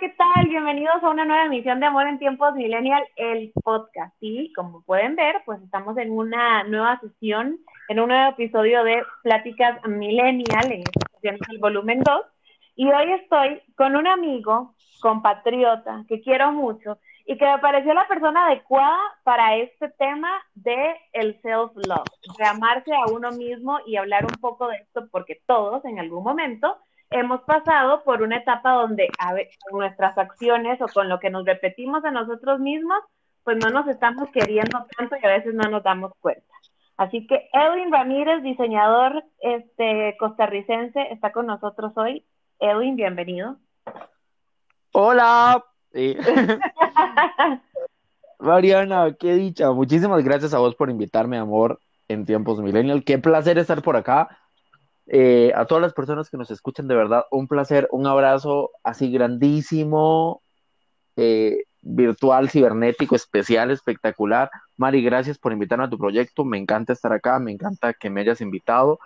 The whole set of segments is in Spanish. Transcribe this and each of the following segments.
¿qué tal? Bienvenidos a una nueva emisión de Amor en Tiempos Millennial, el podcast. Y como pueden ver, pues estamos en una nueva sesión, en un nuevo episodio de Pláticas Millennial, en sesión es el volumen 2. Y hoy estoy con un amigo, compatriota, que quiero mucho y que me pareció la persona adecuada para este tema de el self-love, de amarse a uno mismo y hablar un poco de esto, porque todos en algún momento hemos pasado por una etapa donde a ver, nuestras acciones o con lo que nos repetimos a nosotros mismos, pues no nos estamos queriendo tanto y a veces no nos damos cuenta. Así que Edwin Ramírez, diseñador este, costarricense, está con nosotros hoy. Edwin, bienvenido. Hola. Mariana, qué dicha. Muchísimas gracias a vos por invitarme, amor, en tiempos millennial. Qué placer estar por acá eh, a todas las personas que nos escuchan, de verdad, un placer, un abrazo así grandísimo, eh, virtual, cibernético, especial, espectacular. Mari, gracias por invitarme a tu proyecto. Me encanta estar acá, me encanta que me hayas invitado.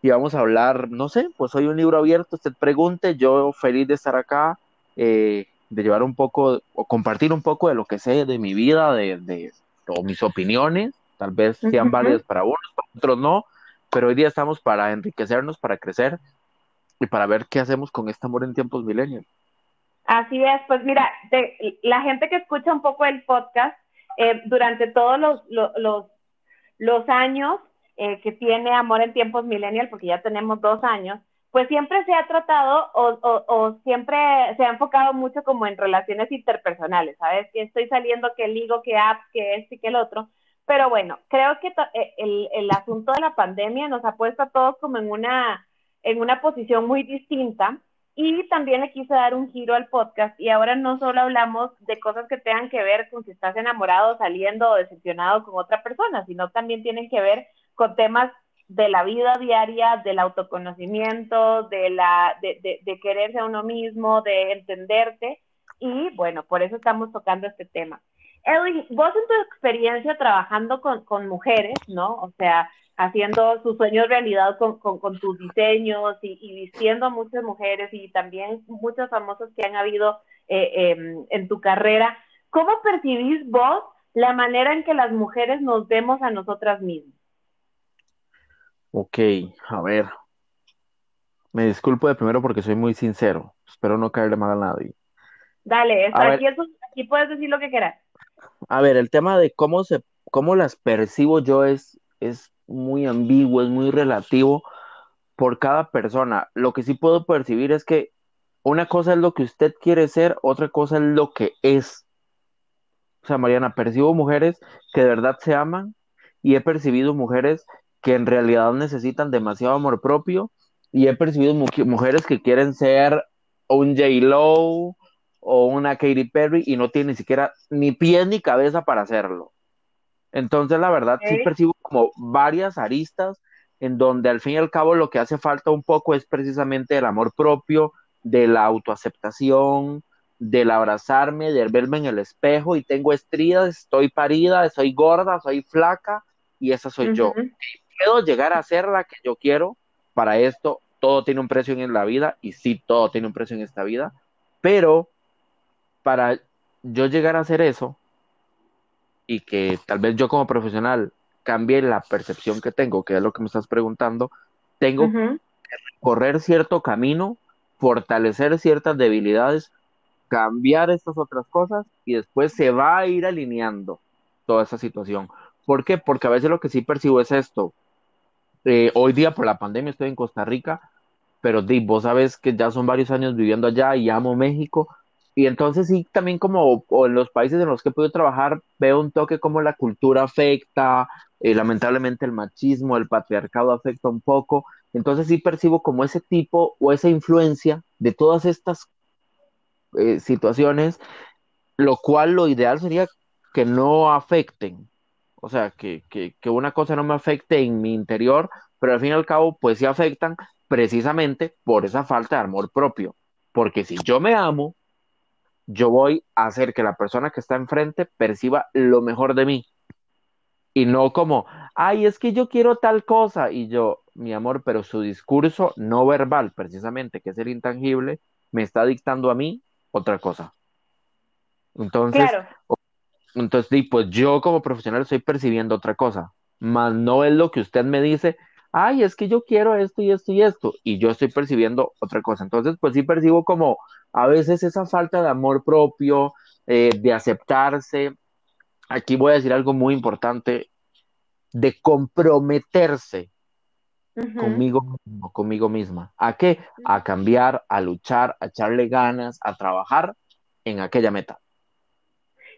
Y vamos a hablar, no sé, pues hoy un libro abierto. Usted pregunte, yo feliz de estar acá, eh, de llevar un poco, o compartir un poco de lo que sé de mi vida, de, de o mis opiniones. Tal vez sean válidas para unos, para otros no pero hoy día estamos para enriquecernos, para crecer y para ver qué hacemos con este amor en tiempos milenios. Así es, pues mira, la gente que escucha un poco el podcast, eh, durante todos los, los, los, años eh, que tiene Amor en tiempos millennial, porque ya tenemos dos años, pues siempre se ha tratado o, o, siempre se ha enfocado mucho como en relaciones interpersonales, ¿sabes? Que estoy saliendo, que ligo, que app, que este y que el otro. Pero bueno, creo que eh, el, el, asunto de la pandemia nos ha puesto a todos como en una, en una posición muy distinta y también le quise dar un giro al podcast y ahora no solo hablamos de cosas que tengan que ver con si estás enamorado, saliendo o decepcionado con otra persona, sino también tienen que ver con temas de la vida diaria, del autoconocimiento, de, la, de, de, de quererse a uno mismo, de entenderte. Y bueno, por eso estamos tocando este tema. Edwin, vos en tu experiencia trabajando con, mujeres, ¿no? O sea, haciendo sus sueños realidad con, tus diseños y, vistiendo a muchas mujeres y también muchos famosos que han habido eh, em, en tu carrera, ¿cómo percibís vos la manera en que las mujeres nos vemos a nosotras mismas? Ok, a ver. Me disculpo de primero porque soy muy sincero. Espero no caerle mal a nadie. Dale, aquí, aquí puedes decir lo que quieras a ver, el tema de cómo se, cómo las percibo yo es, es muy ambiguo, es muy relativo por cada persona. Lo que sí puedo percibir es que una cosa es lo que usted quiere ser, otra cosa es lo que es. O sea, Mariana, percibo mujeres que de verdad se aman y he percibido mujeres que en realidad necesitan demasiado amor propio y he percibido mujeres que quieren ser un J-Lo, o una Katy Perry y no tiene ni siquiera ni pies ni cabeza para hacerlo. Entonces, la verdad, sí percibo como varias aristas en donde al fin y al cabo lo que hace falta un poco es precisamente el amor propio, de la autoaceptación, del abrazarme, del verme en el espejo y tengo estrías, estoy parida, soy gorda, soy flaca y esa soy yo. Puedo llegar a ser la que yo quiero. Para esto, todo tiene un precio en la vida y sí, todo tiene un precio en esta vida, pero para yo llegar a hacer eso y que tal vez yo como profesional cambie la percepción que tengo, que es lo que me estás preguntando, tengo que correr cierto camino, fortalecer ciertas debilidades, cambiar estas otras cosas y después se va a ir alineando toda esa situación. ¿Por qué? Porque a veces lo que sí percibo es esto. Eh, hoy día por la pandemia estoy en Costa Rica, pero di, vos sabes que ya son varios años viviendo allá y amo México y entonces sí, también como en los países en los que he podido trabajar, veo un toque como la cultura afecta, eh, lamentablemente el machismo, el patriarcado afecta un poco. Entonces sí percibo como ese tipo o esa influencia de todas estas eh, situaciones, lo cual lo ideal sería que no afecten. O sea, que, que, que una cosa no me afecte en mi interior, pero al fin y al cabo, pues sí afectan precisamente por esa falta de amor propio. Porque si yo me amo, yo voy a hacer que la persona que está enfrente perciba lo mejor de mí. Y no como, ay, es que yo quiero tal cosa. Y yo, mi amor, pero su discurso no verbal, precisamente, que es el intangible, me está dictando a mí otra cosa. Entonces, entonces, pues yo como profesional estoy percibiendo otra cosa, más no es lo que usted me dice, ay, es que yo quiero esto y esto y esto, y yo estoy percibiendo otra cosa. Entonces, pues sí percibo como a veces esa falta de amor propio, eh, de aceptarse. Aquí voy a decir algo muy importante, de comprometerse conmigo conmigo misma. ¿A qué? A cambiar, a luchar, a echarle ganas, a trabajar en aquella meta.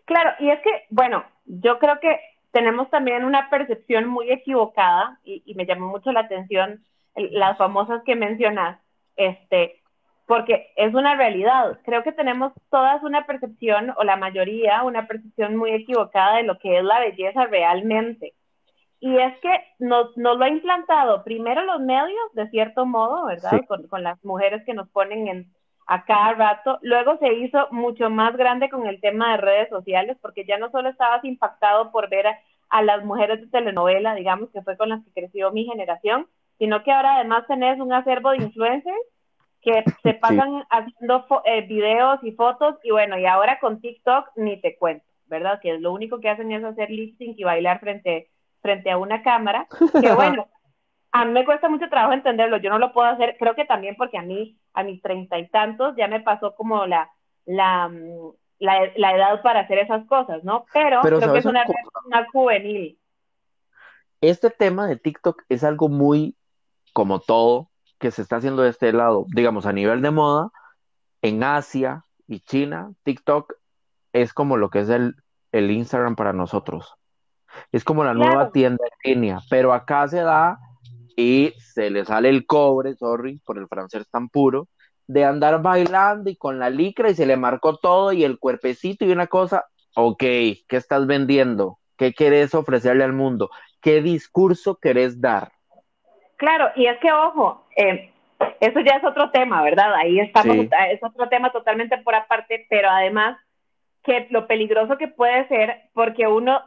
Claro, y es que, bueno, yo creo que tenemos también una percepción muy equivocada y, me llamó mucho la atención las famosas que mencionas, este, porque es una realidad. Creo que tenemos todas una percepción, o la mayoría, una percepción muy equivocada de lo que es la belleza realmente. Y es que nos, nos lo ha implantado primero los medios, de cierto modo, ¿verdad? Con, con, las mujeres que nos ponen en, a cada rato. Luego se hizo mucho más grande con el tema de redes sociales, porque ya no solo estabas impactado por ver a, las mujeres de telenovela, digamos, que fue con las que creció mi generación, sino que ahora además tenés un acervo de influencers que se pasan haciendo eh, videos y fotos, y bueno, y ahora con TikTok ni te cuento, ¿verdad? Que lo único que hacen es hacer lip sync y bailar frente frente a una cámara, que bueno, a mí me cuesta mucho trabajo entenderlo, yo no lo puedo hacer, creo que también porque a mí, a mis treinta y tantos, ya me pasó como la, la, la, edad para hacer esas cosas, ¿no? Pero, creo que es una, una juvenil. Este tema de TikTok es algo muy, como todo, que se está haciendo de este lado, digamos, a nivel de moda, en Asia y China, TikTok es como lo que es el, el Instagram para nosotros. Es como la nueva tienda en línea, pero acá se da y se le sale el cobre, sorry, por el francés tan puro, de andar bailando y con la licra y se le marcó todo y el cuerpecito y una cosa, ok, ¿qué estás vendiendo? ¿Qué querés ofrecerle al mundo? ¿Qué discurso querés dar? Claro, y es que ojo, eh, eso ya es otro tema, ¿verdad? Ahí estamos, es otro tema totalmente por aparte, pero además que lo peligroso que puede ser, porque uno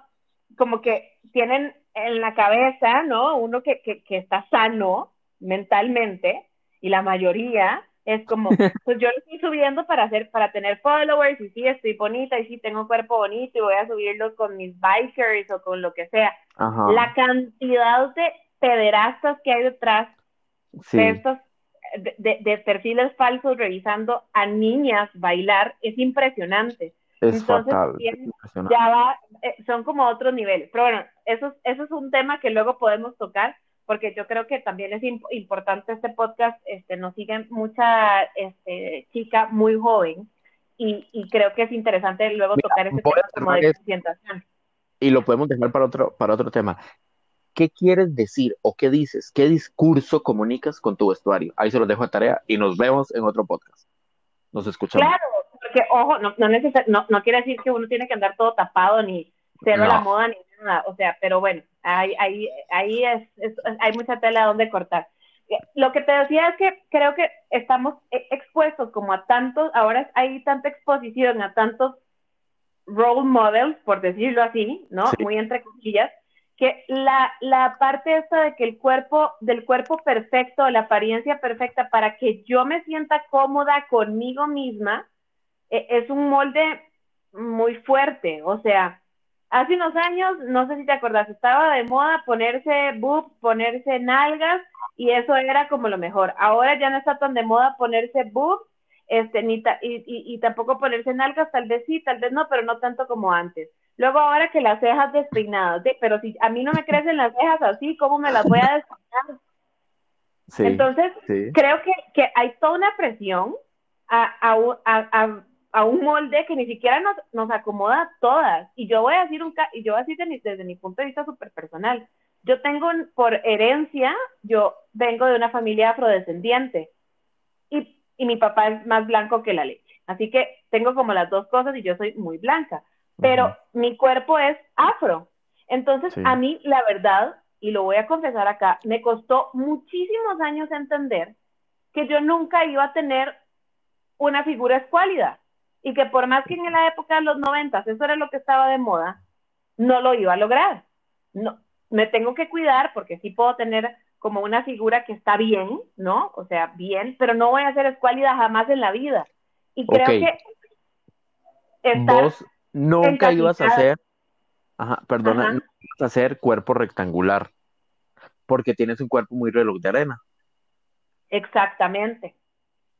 como que tienen en la cabeza, ¿no? Uno que, que, que está sano mentalmente y la mayoría es como, pues yo lo estoy subiendo para hacer, para tener followers y sí, estoy bonita y sí, tengo un cuerpo bonito y voy a subirlo con mis bikers o con lo que sea. La cantidad de pederastas que hay detrás de estos, de, de, perfiles falsos revisando a niñas bailar es impresionante. Es Entonces, ya va, eh, son como otros niveles. Pero bueno, eso, eso es un tema que luego podemos tocar, porque yo creo que también es importante este podcast, este, nos siguen mucha este, chica muy joven, y, y creo que es interesante luego tocar ese tema como de presentación. Y lo podemos dejar para otro, para otro tema. ¿Qué quieres decir o qué dices? ¿Qué discurso comunicas con tu vestuario? Ahí se los dejo a tarea y nos vemos en otro podcast. Nos escuchamos. Claro, porque, ojo, no, no, no, quiere decir que uno tiene que andar todo tapado ni cero la moda ni nada, o sea, pero bueno, ahí, ahí, ahí es, hay mucha tela donde cortar. Lo que te decía es que creo que estamos e, expuestos como a tantos, ahora hay tanta exposición a tantos role models, por decirlo así, ¿no? Muy entre comillas, que la, la parte esta de que el cuerpo, del cuerpo perfecto, la apariencia perfecta, para que yo me sienta cómoda conmigo misma, es un molde muy fuerte, o sea, hace unos años, no sé si te acuerdas, estaba de moda ponerse boobs, ponerse nalgas, y eso era como lo mejor. Ahora ya no está tan de moda ponerse boobs, este, ni y, y, tampoco ponerse nalgas, tal vez sí, tal vez no, pero no tanto como antes. Luego ahora que las cejas despeinadas, pero si a mí no me crecen las cejas así, ¿cómo me las voy a despeinar? Entonces, creo que, que, hay toda una presión a, a, a, a un molde que ni siquiera nos, nos acomoda a todas. Y yo voy a decir un y yo voy a decir desde mi, punto de vista súper personal. Yo tengo por herencia, yo vengo de una familia afrodescendiente y, y mi papá es más blanco que la leche. Así que tengo como las dos cosas y yo soy muy blanca, pero mi cuerpo es afro. Entonces, a mí, la verdad, y lo voy a confesar acá, me costó muchísimos años entender que yo nunca iba a tener una figura escuálida y que por más que en la época de los noventas eso era lo que estaba de moda, no lo iba a lograr. No, me tengo que cuidar porque sí puedo tener como una figura que está bien, ¿no? O sea, bien, pero no voy a ser escuálida jamás en la vida. Y creo que vos nunca ibas a hacer, ajá, perdona, nunca ibas a hacer cuerpo rectangular, porque tienes un cuerpo muy reloj de arena. Exactamente,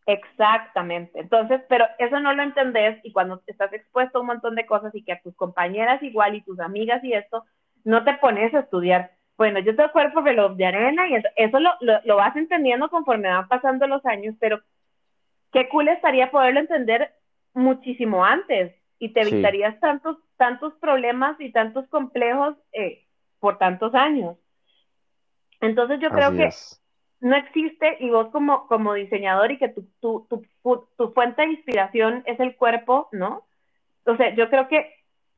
exactamente. Entonces, pero eso no lo entendés y cuando estás expuesto a un montón de cosas y que a tus compañeras igual y tus amigas y esto, no te pones a estudiar. Bueno, yo tengo cuerpo reloj de arena y eso, lo, lo, vas entendiendo conforme van pasando los años, pero qué cool estaría poderlo entender muchísimo antes y te evitarías tantos, tantos problemas y tantos complejos eh, por tantos años. Entonces yo creo que no existe y vos como, como diseñador y que tu, tu, tu, tu, fuente de inspiración es el cuerpo, ¿no? O sea, yo creo que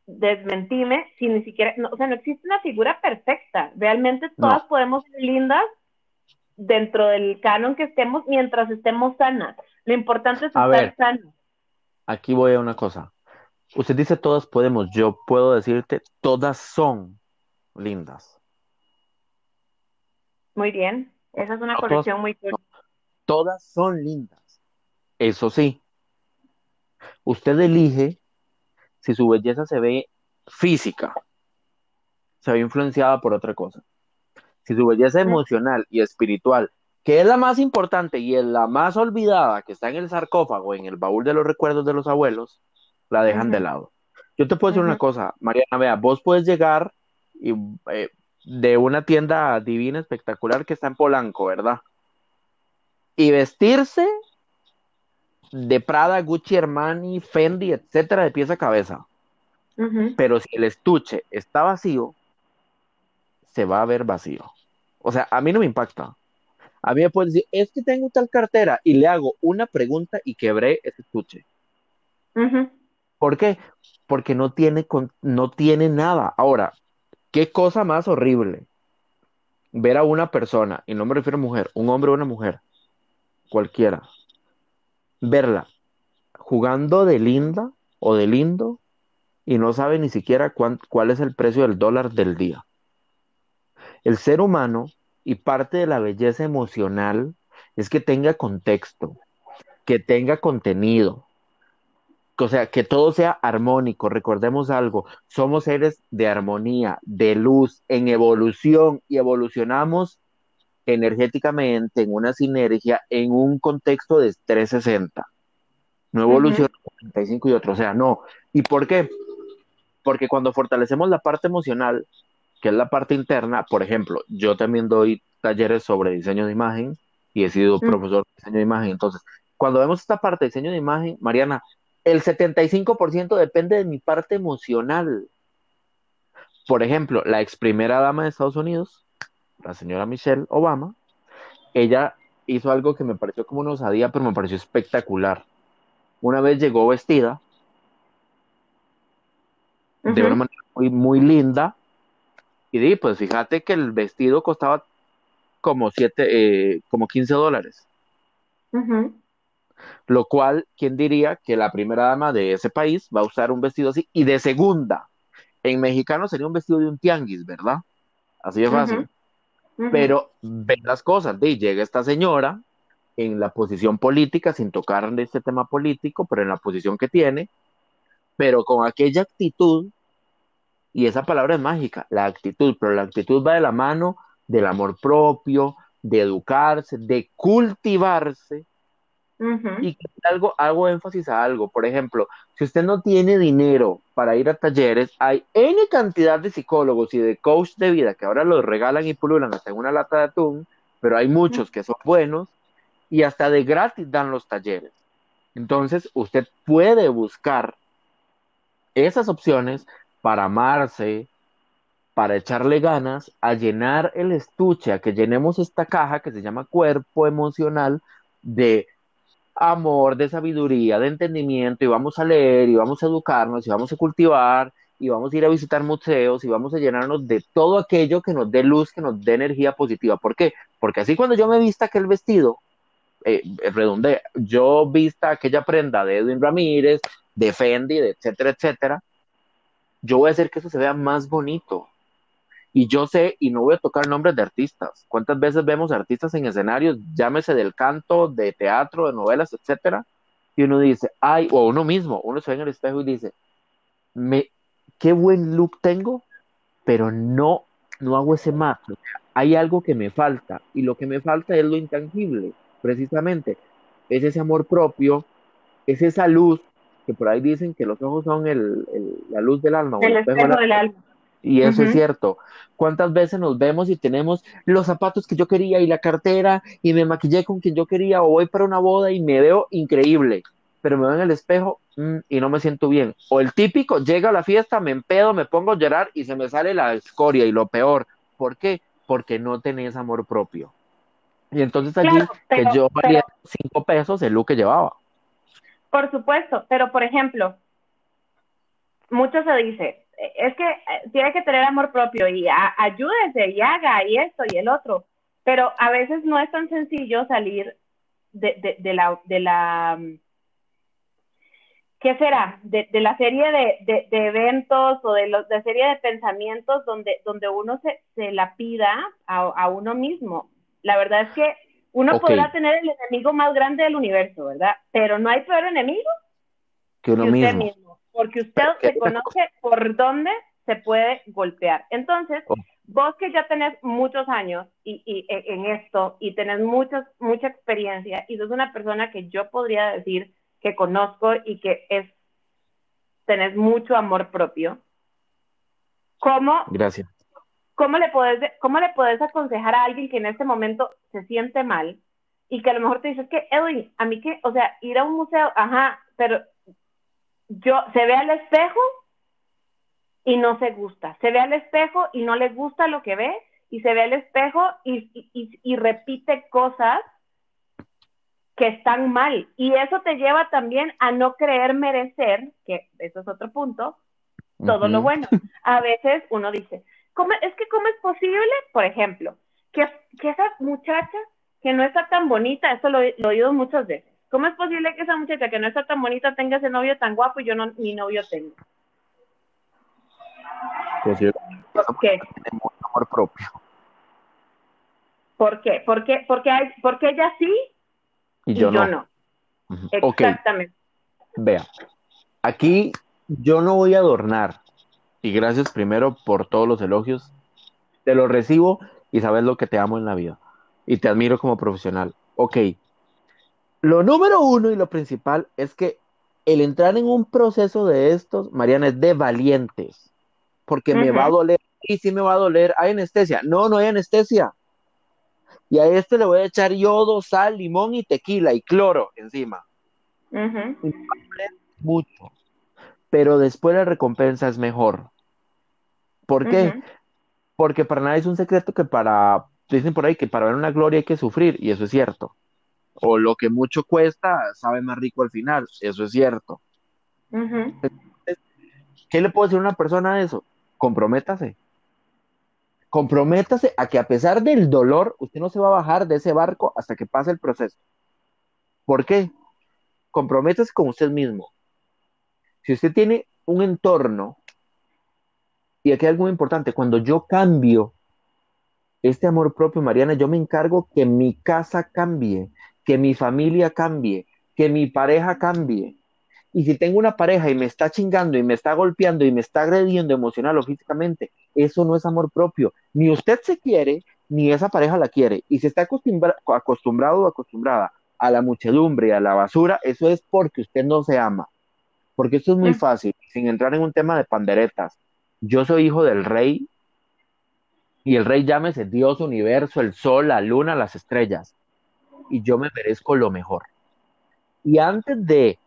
desmentime si ni siquiera, o sea, no existe una figura perfecta. Realmente todas podemos ser lindas dentro del canon que estemos mientras estemos sanas. Lo importante es estar sanas. Aquí voy a una cosa. Usted dice todas podemos, yo puedo decirte todas son lindas. Muy bien. Esa es una corrección muy Todas son lindas. Eso sí. Usted elige si su belleza se ve física, se ve influenciada por otra cosa. Si su belleza emocional y espiritual, que es la más importante y es la más olvidada, que está en el sarcófago, en el baúl de los recuerdos de los abuelos, la dejan de lado. Yo te puedo decir una cosa, Mariana, vea, vos puedes llegar y eh, de una tienda divina, espectacular que está en Polanco, ¿verdad? Y vestirse de Prada, Gucci, Armani, Fendi, etcétera, de pieza a cabeza. Pero si el estuche está vacío, se va a ver vacío. O sea, a mí no me impacta. A mí me puede decir, es que tengo tal cartera y le hago una pregunta y quebré ese estuche. ¿Por qué? Porque no tiene, no tiene nada. Ahora, Qué cosa más horrible ver a una persona, y no me refiero a mujer, un hombre o una mujer, cualquiera, verla jugando de linda o de lindo y no sabe ni siquiera cuál es el precio del dólar del día. El ser humano y parte de la belleza emocional es que tenga contexto, que tenga contenido, o sea, que todo sea armónico. Recordemos algo, somos seres de armonía, de luz, en evolución y evolucionamos energéticamente en una sinergia en un contexto de 360. No evoluciona uh 45 y otro, o sea, no. ¿Y por qué? Porque cuando fortalecemos la parte emocional, que es la parte interna, por ejemplo, yo también doy talleres sobre diseño de imagen y he sido profesor de diseño de imagen, entonces, cuando vemos esta parte de diseño de imagen, Mariana, el 75% depende de mi parte emocional. Por ejemplo, la ex primera dama de Estados Unidos, la señora Michelle Obama, ella hizo algo que me pareció como una osadía, pero me pareció espectacular. Una vez llegó vestida de una manera muy, muy linda y di, pues fíjate que el vestido costaba como siete, eh, como 15 dólares. Lo cual, ¿quién diría que la primera dama de ese país va a usar un vestido así? Y de segunda, en mexicano sería un vestido de un tianguis, ¿verdad? Así de fácil. Pero ven las cosas, de llega esta señora en la posición política, sin tocar de este tema político, pero en la posición que tiene, pero con aquella actitud, y esa palabra es mágica, la actitud, pero la actitud va de la mano del amor propio, de educarse, de cultivarse, y algo, hago énfasis a algo. Por ejemplo, si usted no tiene dinero para ir a talleres, hay N cantidad de psicólogos y de coach de vida que ahora los regalan y pululan hasta en una lata de atún, pero hay muchos que son buenos y hasta de gratis dan los talleres. Entonces, usted puede buscar esas opciones para amarse, para echarle ganas, a llenar el estuche, a que llenemos esta caja que se llama cuerpo emocional de amor, de sabiduría, de entendimiento, y vamos a leer, y vamos a educarnos, y vamos a cultivar, y vamos a ir a visitar museos, y vamos a llenarnos de todo aquello que nos dé luz, que nos dé energía positiva. ¿Por qué? Porque así cuando yo me vista aquel vestido, eh, redonde, yo vista aquella prenda de Edwin Ramírez, de Fendi, de etcétera, etcétera, yo voy a hacer que eso se vea más bonito, y yo sé, y no voy a tocar nombres de artistas. ¿Cuántas veces vemos artistas en escenarios, llámese del canto, de teatro, de novelas, etcétera? y uno dice, ay, o uno mismo, uno se ve en el espejo y dice, me, qué buen look tengo, pero no, no hago ese match. Hay algo que me falta y lo que me falta es lo intangible, precisamente. Es ese amor propio, es esa luz que por ahí dicen que los ojos son el, la luz del alma. El, espejo, del alma. Y eso es cierto. ¿Cuántas veces nos vemos y tenemos los zapatos que yo quería y la cartera y me maquillé con quien yo quería o voy para una boda y me veo increíble, pero me veo en el espejo mm, y no me siento bien? O el típico, llega a la fiesta, me empedo, me pongo a llorar y se me sale la escoria y lo peor. ¿Por qué? Porque no tenés amor propio. Y entonces allí que yo valía cinco pesos el look que llevaba. Por supuesto, pero por ejemplo, mucho se dice, es que eh, tiene que tener amor propio y ayúdese y haga y esto y el otro, pero a veces no es tan sencillo salir de, de, la, de la, ¿qué será? De, la serie de, eventos o de, los, de serie de pensamientos donde, donde uno se, se la pida a, uno mismo. La verdad es que uno podrá tener el enemigo más grande del universo, ¿verdad? Pero no hay peor enemigo que uno mismo porque usted se conoce por dónde se puede golpear. Entonces, oh. vos que ya tenés muchos años y, e, en esto y tenés muchos, mucha experiencia y sos una persona que yo podría decir que conozco y que es, tenés mucho amor propio, ¿cómo, Gracias. ¿cómo, le podés, ¿cómo le podés aconsejar a alguien que en este momento se siente mal y que a lo mejor te dice, es que Edwin, a mí que, o sea, ir a un museo, ajá, pero yo, se ve al espejo y no se gusta, se ve al espejo y no le gusta lo que ve, y se ve al espejo y, repite cosas que están mal. Y eso te lleva también a no creer merecer, que eso es otro punto, todo lo bueno. A veces uno dice, ¿cómo, es que ¿cómo es posible, por ejemplo, que, que esa muchacha que no está tan bonita, eso lo, lo he oído muchas veces, ¿Cómo es posible que esa muchacha que no está tan bonita tenga ese novio tan guapo y yo no, ni novio tengo? Pues ¿Por qué? amor propio. ¿Por qué? Porque, porque, hay, porque ella sí y, yo, no. Exactamente. Vea, aquí yo no voy a adornar. Y gracias primero por todos los elogios. Te los recibo y sabes lo que te amo en la vida. Y te admiro como profesional. Ok, lo número uno y lo principal es que el entrar en un proceso de estos, Mariana, es de valientes, porque me va a doler, y si me va a doler, hay anestesia. No, no hay anestesia. Y a este le voy a echar yodo, sal, limón y tequila y cloro encima. Mucho. Pero después la recompensa es mejor. ¿Por qué? Porque para nadie es un secreto que para, dicen por ahí que para ver una gloria hay que sufrir, y eso es cierto o lo que mucho cuesta sabe más rico al final, eso es cierto. ¿Qué le puedo decir a una persona de eso? Comprométase. Comprométase a que a pesar del dolor, usted no se va a bajar de ese barco hasta que pase el proceso. ¿Por qué? Comprométase con usted mismo. Si usted tiene un entorno, y aquí hay algo muy importante, cuando yo cambio este amor propio, Mariana, yo me encargo que mi casa cambie, que mi familia cambie, que mi pareja cambie. Y si tengo una pareja y me está chingando y me está golpeando y me está agrediendo emocional o físicamente, eso no es amor propio. Ni usted se quiere, ni esa pareja la quiere. Y si está acostumbrado o acostumbrada a la muchedumbre y a la basura, eso es porque usted no se ama. Porque esto es muy fácil, sin entrar en un tema de panderetas. Yo soy hijo del rey y el rey llámese Dios, universo, el sol, la luna, las estrellas y yo me merezco lo mejor. Y antes de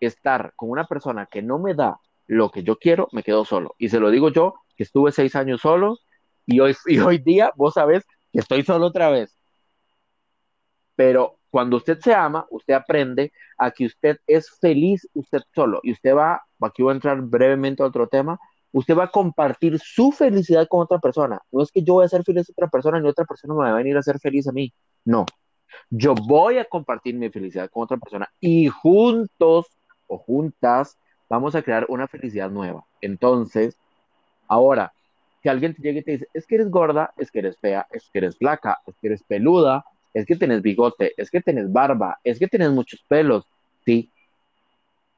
estar con una persona que no me da lo que yo quiero, me quedo solo. Y se lo digo yo, que estuve seis años solo y hoy, y hoy día vos sabés que estoy solo otra vez. Pero cuando usted se ama, usted aprende a que usted es feliz usted solo. Y usted va, aquí voy a entrar brevemente a otro tema, usted va a compartir su felicidad con otra persona. No es que yo voy a ser feliz a otra persona ni otra persona me va a venir a ser feliz a mí. No, yo voy a compartir mi felicidad con otra persona y juntos o juntas vamos a crear una felicidad nueva. Entonces, ahora, si alguien te llega y te dice, es que eres gorda, es que eres fea, es que eres flaca, es que eres peluda, es que tienes bigote, es que tienes barba, es que tienes muchos pelos, sí,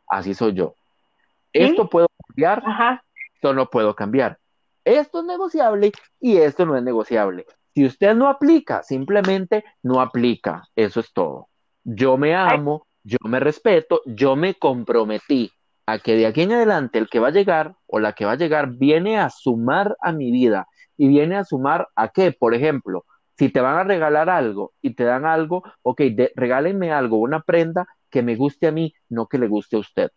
así soy yo. Esto puedo cambiar, Ajá. esto no puedo cambiar. Esto es negociable y esto no es negociable. Si usted no aplica, simplemente no aplica. Eso es todo. Yo me amo, yo me respeto, yo me comprometí a que de aquí en adelante el que va a llegar o la que va a llegar viene a sumar a mi vida y viene a sumar a qué, por ejemplo, si te van a regalar algo y te dan algo, ok, de, regálenme algo, una prenda que me guste a mí, no que le guste a usted.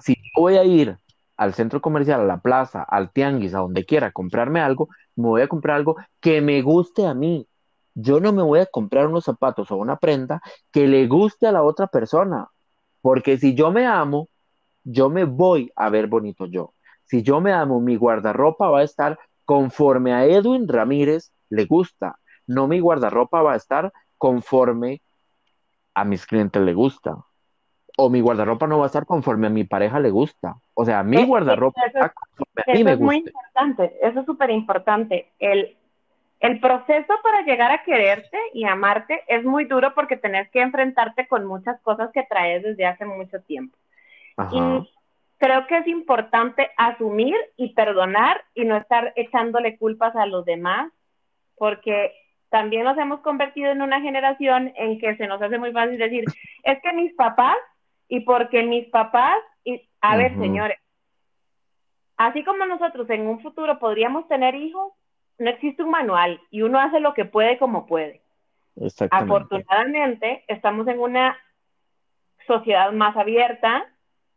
Si yo voy a ir al centro comercial, a la plaza, al tianguis, a donde quiera, comprarme algo, me voy a comprar algo que me guste a mí. Yo no me voy a comprar unos zapatos o una prenda que le guste a la otra persona, porque si yo me amo, yo me voy a ver bonito yo. Si yo me amo, mi guardarropa va a estar conforme a Edwin Ramírez le gusta, no mi guardarropa va a estar conforme a mis clientes le gusta. O mi guardarropa no va a estar conforme a mi pareja le gusta. O sea, mi Eh, guardarropa eso está es- conforme a mí Eso me es muy importante, eso es súper importante. El, el proceso para llegar a quererte y amarte es muy duro porque tenés que enfrentarte con muchas cosas que traes desde hace mucho tiempo. Ajá. Y creo que es importante asumir y perdonar y no estar echándole culpas a los demás, porque también nos hemos convertido en una generación en que se nos hace muy fácil decir, es que mis papás, y porque mis papás, y a ver, señores, así como nosotros en un futuro podríamos tener hijos, no existe un manual y uno hace lo que puede como puede. Exactamente. Afortunadamente, estamos en una sociedad más abierta,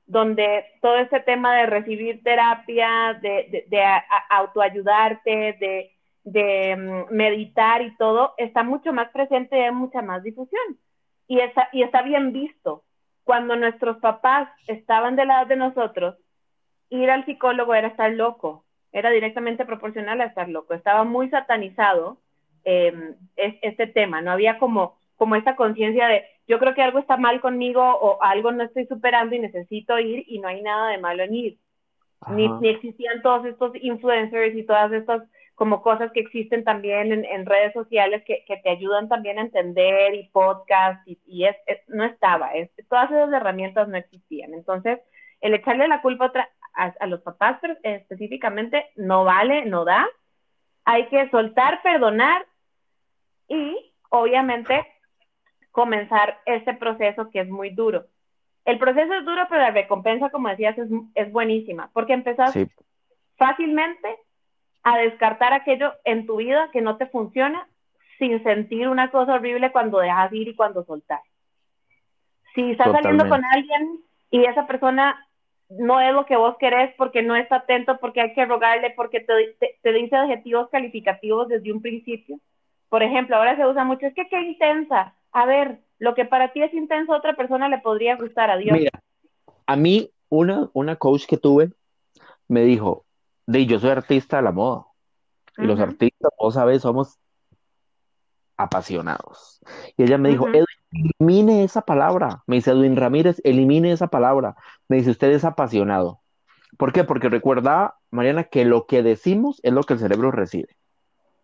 donde todo este tema de recibir terapia, de, de, de a- a- autoayudarte, de, de mm, meditar y todo, está mucho más presente y hay mucha más difusión. Y está, y está bien visto. Cuando nuestros papás estaban del lado de nosotros, ir al psicólogo era estar loco, era directamente proporcional a estar loco. Estaba muy satanizado eh, es, este tema, no había como, como esta conciencia de yo creo que algo está mal conmigo o algo no estoy superando y necesito ir y no hay nada de malo en ir. Ni, ni existían todos estos influencers y todas estas como cosas que existen también en, en redes sociales que, que, te ayudan también a entender y podcast y, y es, es, no estaba, es, todas esas herramientas no existían. Entonces, el echarle la culpa otra, a, a los papás específicamente no vale, no da. Hay que soltar, perdonar y obviamente comenzar este proceso que es muy duro. El proceso es duro, pero la recompensa, como decías, es, es buenísima, porque empezás Sí. fácilmente a descartar aquello en tu vida que no te funciona sin sentir una cosa horrible cuando dejas ir y cuando soltar. Si estás saliendo con alguien y esa persona no es lo que vos querés porque no está atento, porque hay que rogarle, porque te, te, te dice adjetivos calificativos desde un principio. Por ejemplo, ahora se usa mucho, es que qué intensa. A ver, lo que para ti es intenso a otra persona le podría gustar a Dios. Mira, a mí una, una coach que tuve me dijo, de yo soy artista de la moda. Y los artistas, vos sabés, somos apasionados. Y ella me dijo. Edwin, elimine esa palabra. Me dice, Edwin Ramírez, elimine esa palabra. Me dice, usted es apasionado. ¿Por qué? Porque recuerda, Mariana, que lo que decimos es lo que el cerebro recibe.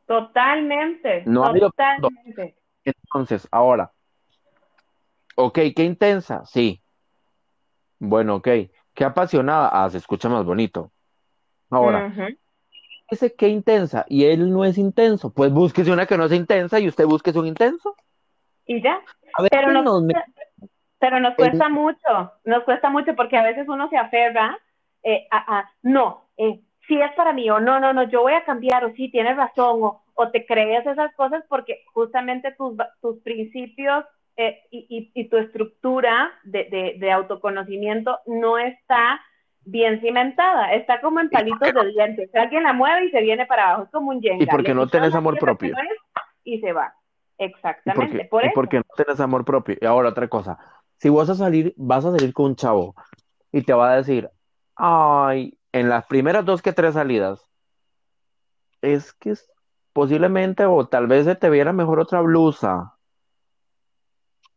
Totalmente, No totalmente. Entonces, ahora, ok, qué intensa, sí. Bueno, ok, qué apasionada, ah, se escucha más bonito. Ahora, Ujú. dice qué intensa y él no es intenso, pues búsquese una que no sea intensa y usted búsquese un intenso. Y ya. A Pero nos, nos me- pero nos cuesta mucho, nos cuesta mucho porque a veces uno se aferra eh, a, a, no, eh, sí es para mí, o no, no, no, yo voy a cambiar, o sí, tienes razón, o, o te crees esas cosas porque justamente tus, tus principios eh, y, y, y, tu estructura de, de, de, autoconocimiento no está bien cimentada, está como en palitos de dientes. Alguien la mueve y se viene para abajo, es como un yenga. Y porque no tenés amor propio. Y se va. Exactamente. Y porque, por y porque no tenés amor propio. Y ahora otra cosa, si vas a salir, vas a salir con un chavo y te va a decir, ay, en las primeras dos que tres salidas, es que posiblemente o tal vez se te viera mejor otra blusa.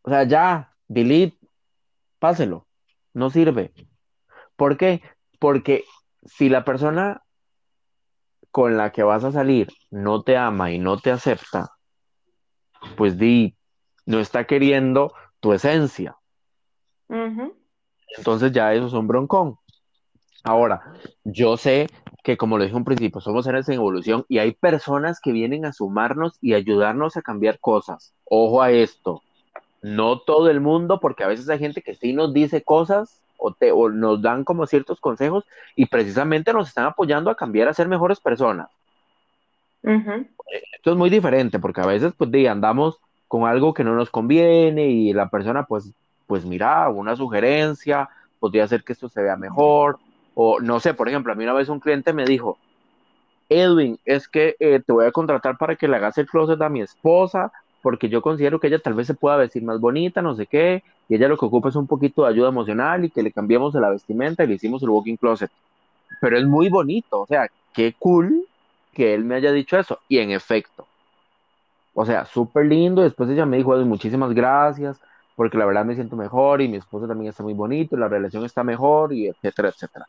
O sea, ya, delete, páselo, no sirve. ¿Por qué? Porque si la persona con la que vas a salir no te ama y no te acepta, pues di, no está queriendo tu esencia. Uh -huh. Entonces ya eso es un broncón. Ahora, yo sé que como lo dije un principio, somos seres en evolución y hay personas que vienen a sumarnos y ayudarnos a cambiar cosas. Ojo a esto, no todo el mundo, porque a veces hay gente que sí nos dice cosas o, te, o nos dan como ciertos consejos y precisamente nos están apoyando a cambiar a ser mejores personas. Esto es muy diferente porque a veces pues andamos con algo que no nos conviene y la persona pues, pues mira, una sugerencia, podría hacer que esto se vea mejor o no sé, por ejemplo, a mí una vez un cliente me dijo, Edwin, es que eh, te voy a contratar para que le hagas el closet a mi esposa porque yo considero que ella tal vez se pueda vestir más bonita, no sé qué, y ella lo que ocupa es un poquito de ayuda emocional y que le cambiemos de la vestimenta y le hicimos el walking closet. Pero es muy bonito, o sea, qué cool que él me haya dicho eso. Y en efecto, o sea, súper lindo. Después ella me dijo, muchísimas gracias, porque la verdad me siento mejor y mi esposo también está muy bonito, la relación está mejor y etcétera, etcétera.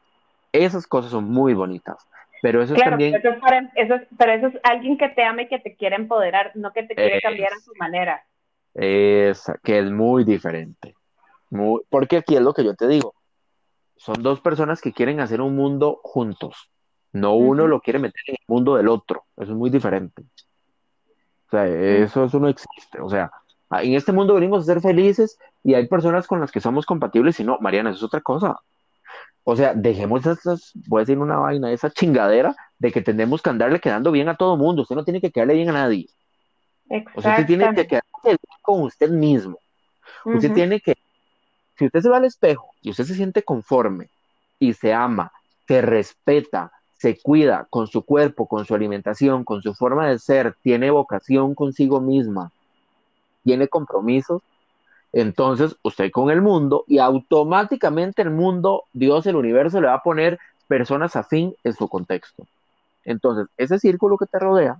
Esas cosas son muy bonitas. Pero eso es también. Pero eso, es eso, pero eso es alguien que te ama y que te quiere empoderar, no que te quiere cambiar a su manera. Es, que es muy diferente. Muy, porque aquí es lo que yo te digo. Son dos personas que quieren hacer un mundo juntos. No uno lo quiere meter en el mundo del otro. Eso es muy diferente. O sea, eso, eso no existe. O sea, en este mundo venimos a ser felices y hay personas con las que somos compatibles y no, Mariana, eso es otra cosa. O sea, dejemos esas, voy a decir una vaina, esa chingadera de que tenemos que andarle quedando bien a todo mundo. Usted no tiene que quedarle bien a nadie. O sea, usted tiene que quedarse bien con usted mismo. Usted tiene que, si usted se va al espejo y usted se siente conforme y se ama, se respeta, se cuida con su cuerpo, con su alimentación, con su forma de ser, tiene vocación consigo misma, tiene compromisos, entonces usted con el mundo y automáticamente el mundo, Dios, el universo le va a poner personas afín en su contexto. Entonces, ese círculo que te rodea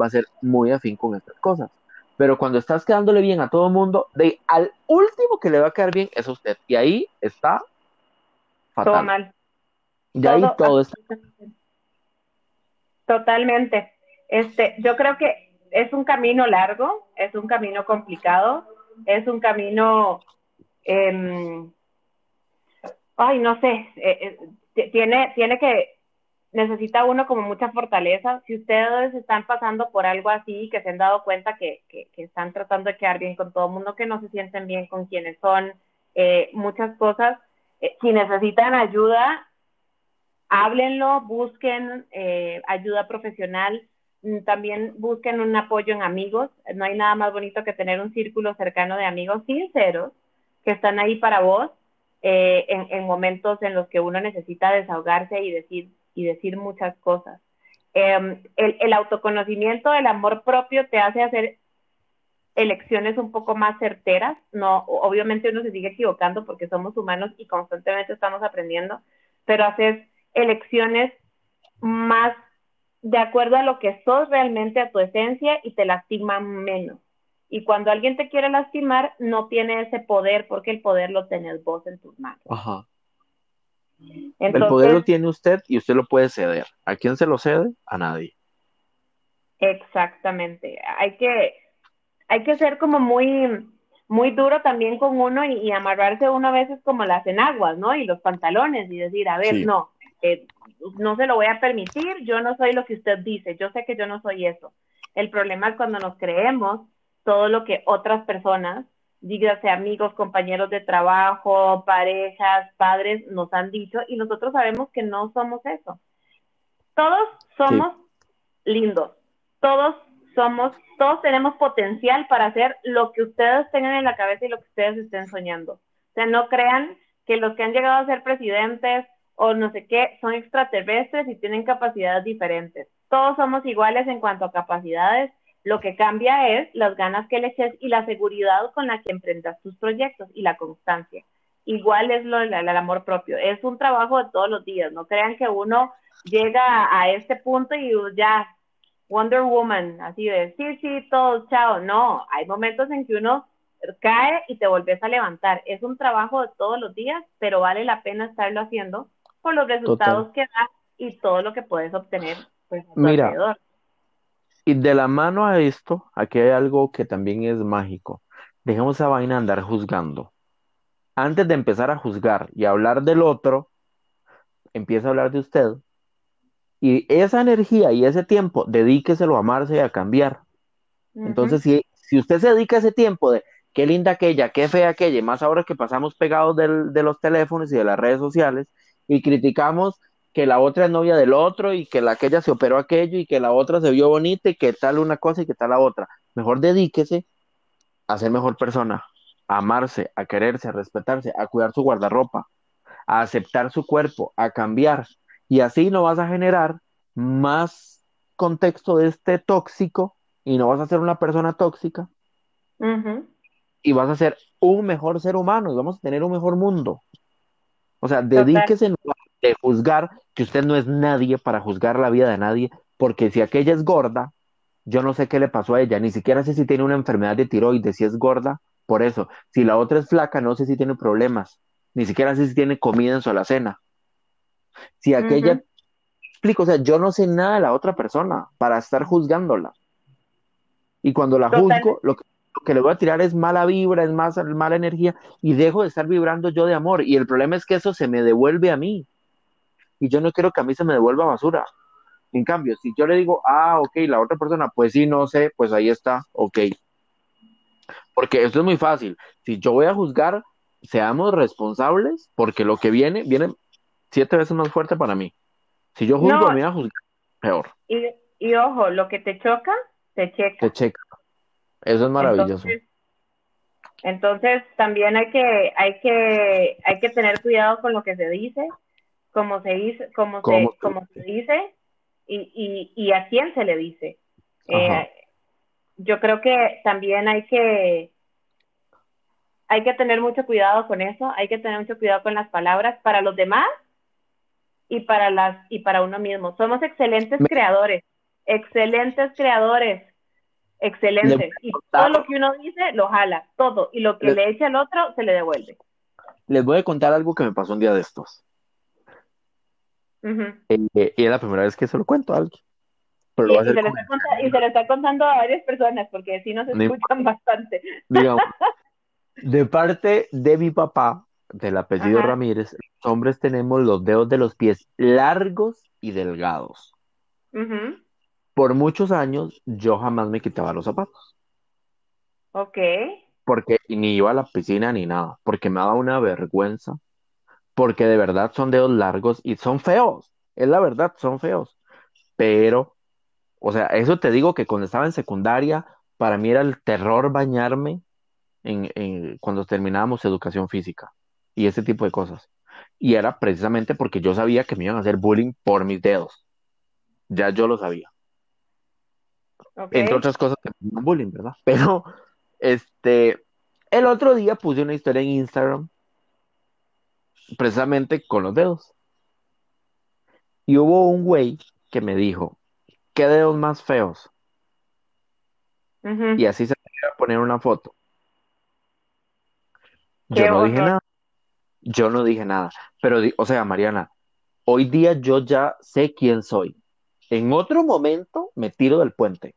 va a ser muy afín con estas cosas. Pero cuando estás quedándole bien a todo el mundo, de al último que le va a quedar bien es a usted. Y ahí está fatal. Todo mal. Y ahí todo está. Totalmente. Este, yo creo que es un camino largo, es un camino complicado, es un camino, em, ay, no sé, eh, eh, tiene, tiene que, necesita uno como mucha fortaleza. Si ustedes están pasando por algo así, que se han dado cuenta que, que, están tratando de quedar bien con todo el mundo, que no se sienten bien con quienes son, eh, muchas cosas, si necesitan ayuda, háblenlo, busquen ayuda profesional también busquen un apoyo en amigos. No hay nada más bonito que tener un círculo cercano de amigos sinceros que están ahí para vos eh, en, momentos en los que uno necesita desahogarse y decir, y decir muchas cosas. Em, el, el, autoconocimiento, el amor propio te hace hacer elecciones un poco más certeras. No, obviamente uno se sigue equivocando porque somos humanos y constantemente estamos aprendiendo, pero haces elecciones más de acuerdo a lo que sos realmente, a tu esencia, y te lastima menos. Y cuando alguien te quiere lastimar, no tiene ese poder, porque el poder lo tenés vos en tus manos. Ajá. el poder lo tiene usted y usted lo puede ceder. ¿A quién se lo cede? A nadie. Exactamente. Hay que, hay que ser como muy, muy duro también con uno y, amarrarse uno a veces como las enaguas, ¿no? Y los pantalones y decir, a ver, no, eh, no se lo voy a permitir, yo no soy lo que usted dice, yo sé que yo no soy eso. El problema es cuando nos creemos todo lo que otras personas, dígase amigos, compañeros de trabajo, parejas, padres, nos han dicho y nosotros sabemos que no somos eso. Todos somos lindos, todos somos, todos tenemos potencial para hacer lo que ustedes tengan en la cabeza y lo que ustedes estén soñando. O sea, no crean que los que han llegado a ser presidentes, o no sé qué, son extraterrestres y tienen capacidades diferentes. Todos somos iguales en cuanto a capacidades, lo que cambia es las ganas que le eches y la seguridad con la que emprendas tus proyectos y la constancia. Igual es lo del amor propio, es un trabajo de todos los días, no crean que uno llega a este punto y ya, Wonder Woman, así de, sí, sí, todo, chao, no, hay momentos en que uno cae y te volvés a levantar. Es un trabajo de todos los días, pero vale la pena estarlo haciendo por los resultados que da y todo lo que puedes obtener pues, a tu Mira, Y de la mano a esto, aquí hay algo que también es mágico. Dejemos esa vaina andar juzgando. antes de empezar a juzgar y hablar del otro, empieza a hablar de usted. Y esa energía y ese tiempo, dedíqueselo a amarse y a cambiar. Entonces, si, si usted se dedica ese tiempo de qué linda aquella, qué fea aquella, más ahora que pasamos pegados del, de los teléfonos y de las redes sociales y criticamos que la otra es novia del otro y que la aquella se operó aquello y que la otra se vio bonita y que tal una cosa y que tal la otra. Mejor dedíquese a ser mejor persona, a amarse, a quererse, a respetarse, a cuidar su guardarropa, a aceptar su cuerpo, a cambiar. Y así no vas a generar más contexto de este tóxico y no vas a ser una persona tóxica y vas a ser un mejor ser humano y vamos a tener un mejor mundo. O sea, dedíquese de juzgar que usted no es nadie para juzgar la vida de nadie, porque si aquella es gorda, yo no sé qué le pasó a ella, ni siquiera sé si tiene una enfermedad de tiroides, si es gorda, por eso. Si la otra es flaca, no sé si tiene problemas, ni siquiera sé si tiene comida en su alacena. Si aquella, explico, o sea, yo no sé nada de la otra persona para estar juzgándola. Y cuando la juzgo, lo que, que, le voy a tirar es mala vibra, es más mala energía, y dejo de estar vibrando yo de amor. Y el problema es que eso se me devuelve a mí. Y yo no quiero que a mí se me devuelva basura. En cambio, si yo le digo, ah, ok, la otra persona, pues sí, no sé, pues ahí está, ok. Porque esto es muy fácil. Si yo voy a juzgar, seamos responsables, porque lo que viene, viene siete veces más fuerte para mí. Si yo juzgo, a mí a juzgar, peor. Y, y, ojo, lo que te choca, te checa. Te checa. Eso es maravilloso. Entonces, entonces, también hay que, hay que, hay que tener cuidado con lo que se dice, como se dice, como se, como se dice, y, y, y a quién se le dice. Eh, yo creo que también hay que hay que tener mucho cuidado con eso, hay que tener mucho cuidado con las palabras para los demás y para las y para uno mismo. Somos excelentes creadores, excelentes creadores, excelentes. Y todo lo que uno dice lo jala, todo, y lo que le echa al otro se le devuelve. Les voy a contar algo que me pasó un día de estos. Eh, y es la primera vez que se lo cuento a alguien. y, se lo está contando a varias personas, porque si nos escuchan bastante. Digamos, de parte de mi papá, del apellido Ramírez, los hombres tenemos los dedos de los pies largos y delgados. Por muchos años yo jamás me quitaba los zapatos. Ok. Porque ni iba a la piscina ni nada, porque me daba una vergüenza porque de verdad son dedos largos y son feos, es la verdad, son feos. Pero, o sea, eso te digo que cuando estaba en secundaria, para mí era el terror bañarme en, cuando terminábamos educación física y ese tipo de cosas. Y era precisamente porque yo sabía que me iban a hacer bullying por mis dedos. Ya yo lo sabía. Entre otras cosas, bullying, ¿verdad? Pero, este, el otro día puse una historia en Instagram precisamente con los dedos. Y hubo un güey que me dijo, ¿qué dedos más feos? Y así se me a poner una foto. Yo no dije nada. Yo no dije nada. Pero, o sea, Mariana, hoy día yo ya sé quién soy. En otro momento me tiro del puente.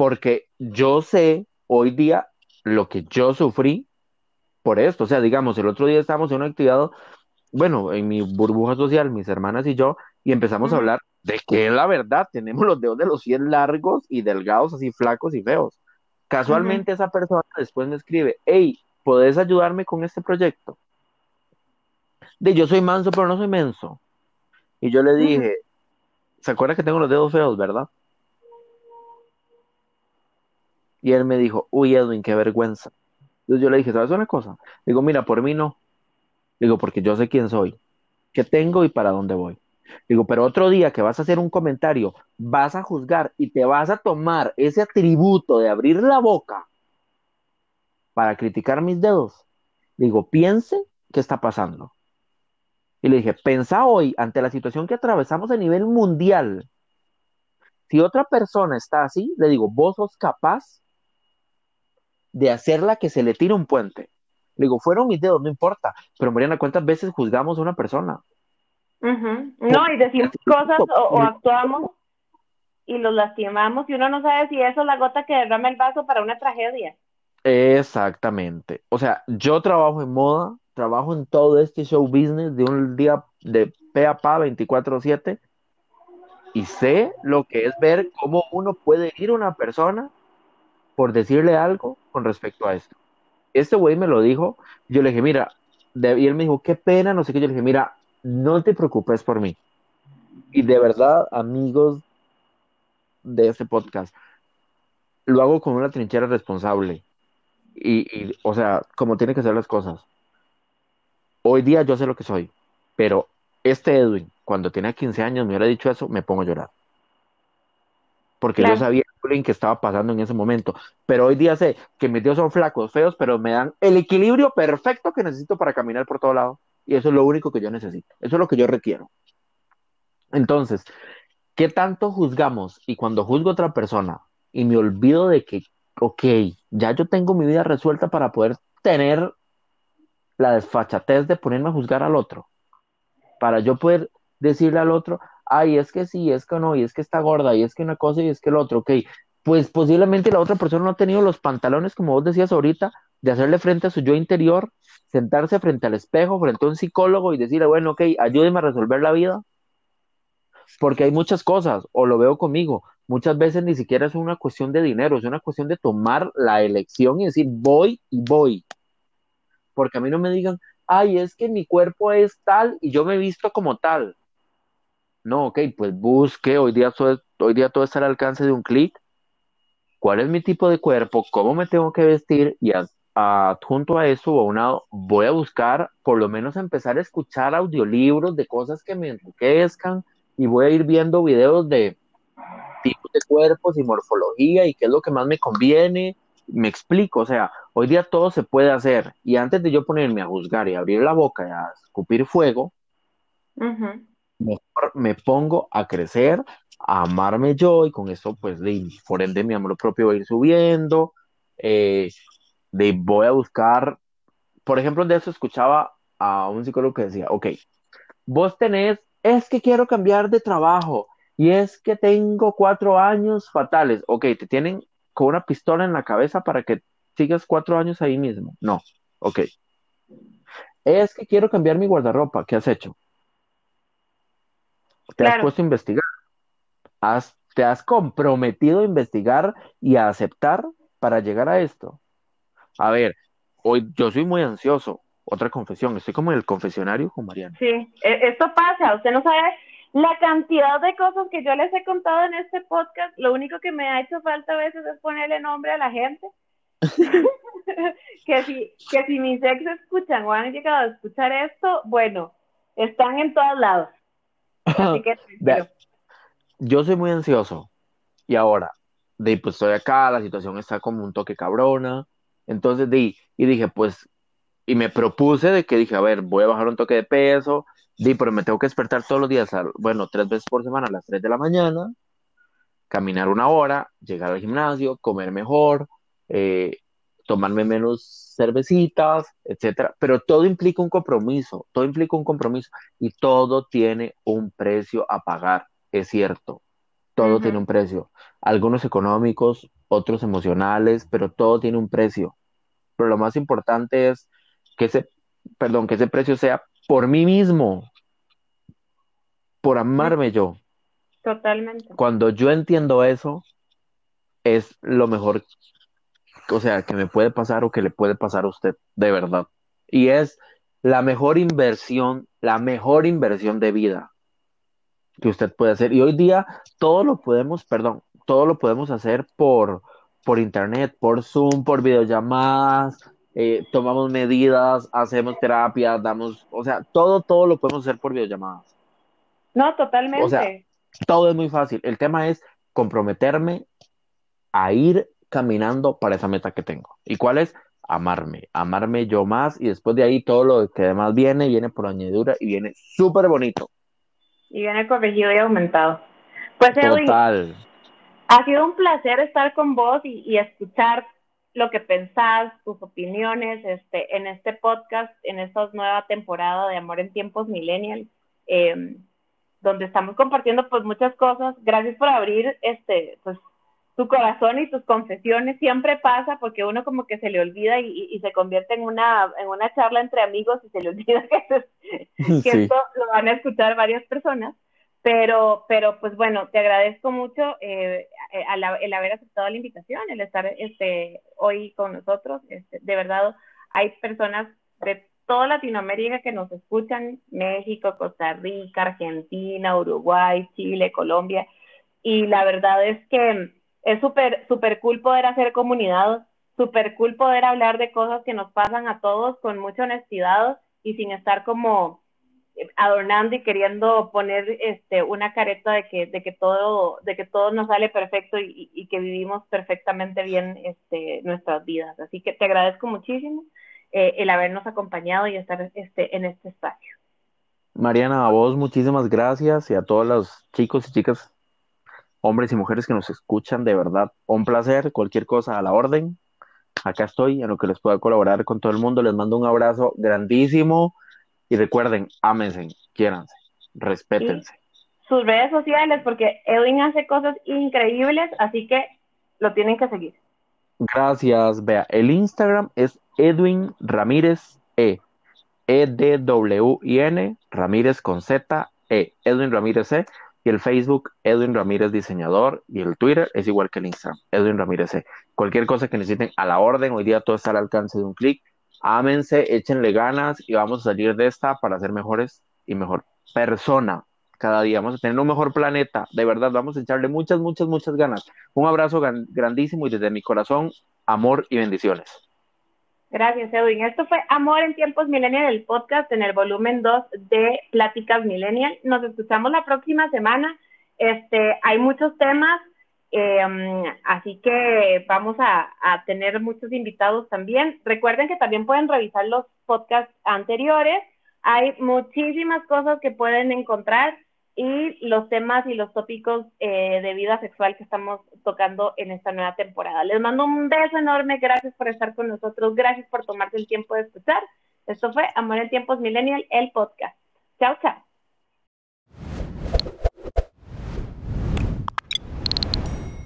Porque yo sé hoy día lo que yo sufrí por esto. O sea, digamos, el otro día estábamos en una actividad, bueno, en mi burbuja social, mis hermanas y yo, y empezamos a hablar de que es la verdad, tenemos los dedos de los pies largos y delgados, así flacos y feos. Casualmente esa persona después me escribe, hey, ¿puedes ayudarme con este proyecto? De yo soy manso, pero no soy menso. Y yo le dije, ¿se acuerda que tengo los dedos feos, verdad? Y él me dijo, uy, Edwin, qué vergüenza. Entonces yo le dije, ¿sabes una cosa? Digo, mira, por mí no. Digo, porque yo sé quién soy, qué tengo y para dónde voy. Digo, pero otro día que vas a hacer un comentario, vas a juzgar y te vas a tomar ese atributo de abrir la boca para criticar mis dedos. Digo, piense qué está pasando. Y le dije, pensa hoy ante la situación que atravesamos a nivel mundial. Si otra persona está así, le digo, vos sos capaz de hacerla que se le tire un puente. Le digo, fueron mis dedos, no importa. Pero Mariana, ¿cuántas veces juzgamos a una persona? No, y decimos cosas o, actuamos y los lastimamos y uno no sabe si eso es la gota que derrama el vaso para una tragedia. Exactamente. O sea, yo trabajo en moda, trabajo en todo este show business de un día de pe a pa 24/7 y sé lo que es ver cómo uno puede ir a una persona por decirle algo con respecto a esto. Este güey me lo dijo, yo le dije, mira, y él me dijo, qué pena, no sé qué, yo le dije, mira, no te preocupes por mí. Y de verdad, amigos de este podcast, lo hago con una trinchera responsable. Y, o sea, como tiene que ser las cosas. Hoy día yo sé lo que soy, pero este Edwin, cuando tenía 15 años, me hubiera dicho eso, me pongo a llorar. Porque yo sabía el bullying que estaba pasando en ese momento. Pero hoy día sé que mis dios son flacos, feos, pero me dan el equilibrio perfecto que necesito para caminar por todo lado. Y eso es lo único que yo necesito. Eso es lo que yo requiero. Entonces, ¿qué tanto juzgamos? Y cuando juzgo a otra persona y me olvido de que, ok, ya yo tengo mi vida resuelta para poder tener la desfachatez de ponerme a juzgar al otro. Para yo poder decirle al otro, ay, es que sí, es que no, y es que está gorda, y es que una cosa y es que el otro, ok. Pues posiblemente la otra persona no ha tenido los pantalones, como vos decías ahorita, de hacerle frente a su yo interior, sentarse frente al espejo, frente a un psicólogo y decirle, bueno, ok, ayúdeme a resolver la vida. Porque hay muchas cosas, o lo veo conmigo, muchas veces ni siquiera es una cuestión de dinero, es una cuestión de tomar la elección y decir, voy y voy. Porque a mí no me digan, ay, es que mi cuerpo es tal y yo me he visto como tal. No, ok, pues busque, hoy día todo, hoy día todo está al alcance de un clic. ¿Cuál es mi tipo de cuerpo? ¿Cómo me tengo que vestir? Y adjunto a eso, a un lado, voy a buscar, por lo menos empezar a escuchar audiolibros de cosas que me enriquezcan y voy a ir viendo videos de tipos de cuerpos y morfología y qué es lo que más me conviene. Me explico, o sea, hoy día todo se puede hacer y antes de yo ponerme a juzgar y abrir la boca y a escupir fuego, mejor me pongo a crecer, a amarme yo y con eso, pues, de, por ende, mi amor propio va a ir subiendo. Eh, de voy a buscar, por ejemplo, de eso escuchaba a un psicólogo que decía, ok, vos tenés, es que quiero cambiar de trabajo y es que tengo cuatro años fatales. Ok, te tienen con una pistola en la cabeza para que sigas cuatro años ahí mismo. No, ok. Es que quiero cambiar mi guardarropa. ¿Qué has hecho? Te has puesto a investigar, te has comprometido a investigar y a aceptar para llegar a esto. A ver, hoy yo soy muy ansioso. Otra confesión, estoy como en el confesionario con Mariana. Sí, e, esto pasa, usted no sabe la cantidad de cosas que yo les he contado en este podcast. Lo único que me ha hecho falta a veces es ponerle nombre a la gente. que, si, que si mis ex escuchan o han llegado a escuchar esto, bueno, están en todos lados. yo soy muy ansioso. Y ahora, de, pues estoy acá, la situación está como un toque cabrona, entonces di, y dije, pues, y me propuse de que dije, a ver, voy a bajar un toque de peso, di, pero me tengo que despertar todos los días, bueno, tres veces por semana a las tres de la mañana, caminar una hora, llegar al gimnasio, comer mejor, eh, tomarme menos cervecitas, etcétera, pero todo implica un compromiso, todo implica un compromiso y todo tiene un precio a pagar, es cierto, todo tiene un precio, algunos económicos, otros emocionales, pero todo tiene un precio. Pero lo más importante es que ese, perdón, que ese precio sea por mí mismo, por amarme yo. Totalmente. Cuando yo entiendo eso, es lo mejor o sea, que me puede pasar o que le puede pasar a usted, de verdad. Y es la mejor inversión, la mejor inversión de vida que usted puede hacer. Y hoy día todo lo podemos, perdón, todo lo podemos hacer por, por internet, por Zoom, por videollamadas, eh, tomamos medidas, hacemos terapia, damos, o sea, todo, todo lo podemos hacer por videollamadas. No, totalmente. O sea, todo es muy fácil. El tema es comprometerme a ir caminando para esa meta que tengo. ¿Y cuál es? Amarme, amarme yo más y después de ahí todo lo que demás viene, viene por añadidura y viene súper bonito. Y viene corregido y aumentado. Pues Total. ha sido un placer estar con vos y, escuchar lo que pensás, tus opiniones este, en este podcast, en esta nueva temporada de Amor en Tiempos Millennial, em, donde estamos compartiendo pues muchas cosas. Gracias por abrir este, pues tu corazón y tus confesiones. Siempre pasa porque uno como que se le olvida y, se convierte en una, en una charla entre amigos y se le olvida que, esto lo van a escuchar varias personas. Pero, pero pues bueno, te agradezco mucho eh, eh, el haber aceptado la invitación, el estar este, hoy con nosotros. Este, de verdad, hay personas de toda Latinoamérica que nos escuchan, México, Costa Rica, Argentina, Uruguay, Chile, Colombia, y la verdad es que es súper, súper cool poder hacer comunidad, súper cool poder hablar de cosas que nos pasan a todos con mucha honestidad y sin estar como adornando y queriendo poner este una careta de que, de que todo, de que todo nos sale perfecto y, que vivimos perfectamente bien este, nuestras vidas. Así que te agradezco muchísimo eh, el habernos acompañado y estar este, en este espacio. Mariana, a vos muchísimas gracias y a todos los chicos y chicas, hombres y mujeres que nos escuchan, de verdad, un placer, cualquier cosa a la orden. Acá estoy en lo que les pueda colaborar con todo el mundo. Les mando un abrazo grandísimo y recuerden, ámense, quiéranse, respétense. sus redes sociales, porque Edwin hace cosas increíbles, así que lo tienen que seguir. Gracias, vea. El Instagram es Edwin Ramírez E. E-D-W-I-N, Ramírez con Z, E. Edwin Ramírez E. Y el Facebook, Edwin Ramírez Diseñador. Y el Twitter es igual que el Instagram, Edwin Ramírez E. Cualquier cosa que necesiten a la orden, hoy día todo está al alcance de un clic ámense, échenle ganas y vamos a salir de esta para ser mejores y mejor persona cada día. Vamos a tener un mejor planeta, de verdad, vamos a echarle muchas, muchas, muchas ganas. Un abrazo grandísimo y desde mi corazón, amor y bendiciones. Gracias, Edwin. Esto fue Amor en Tiempos Millennial, el podcast en el volumen 2 de Pláticas Millennial. Nos escuchamos la próxima semana. Este, hay muchos temas Em, así que vamos a, tener muchos invitados también. Recuerden que también pueden revisar los podcasts anteriores. Hay muchísimas cosas que pueden encontrar y los temas y los tópicos eh, de vida sexual que estamos tocando en esta nueva temporada. Les mando un beso enorme. Gracias por estar con nosotros. Gracias por tomarse el tiempo de escuchar. Esto fue Amor en Tiempos Millennial, el podcast. Chao, chao.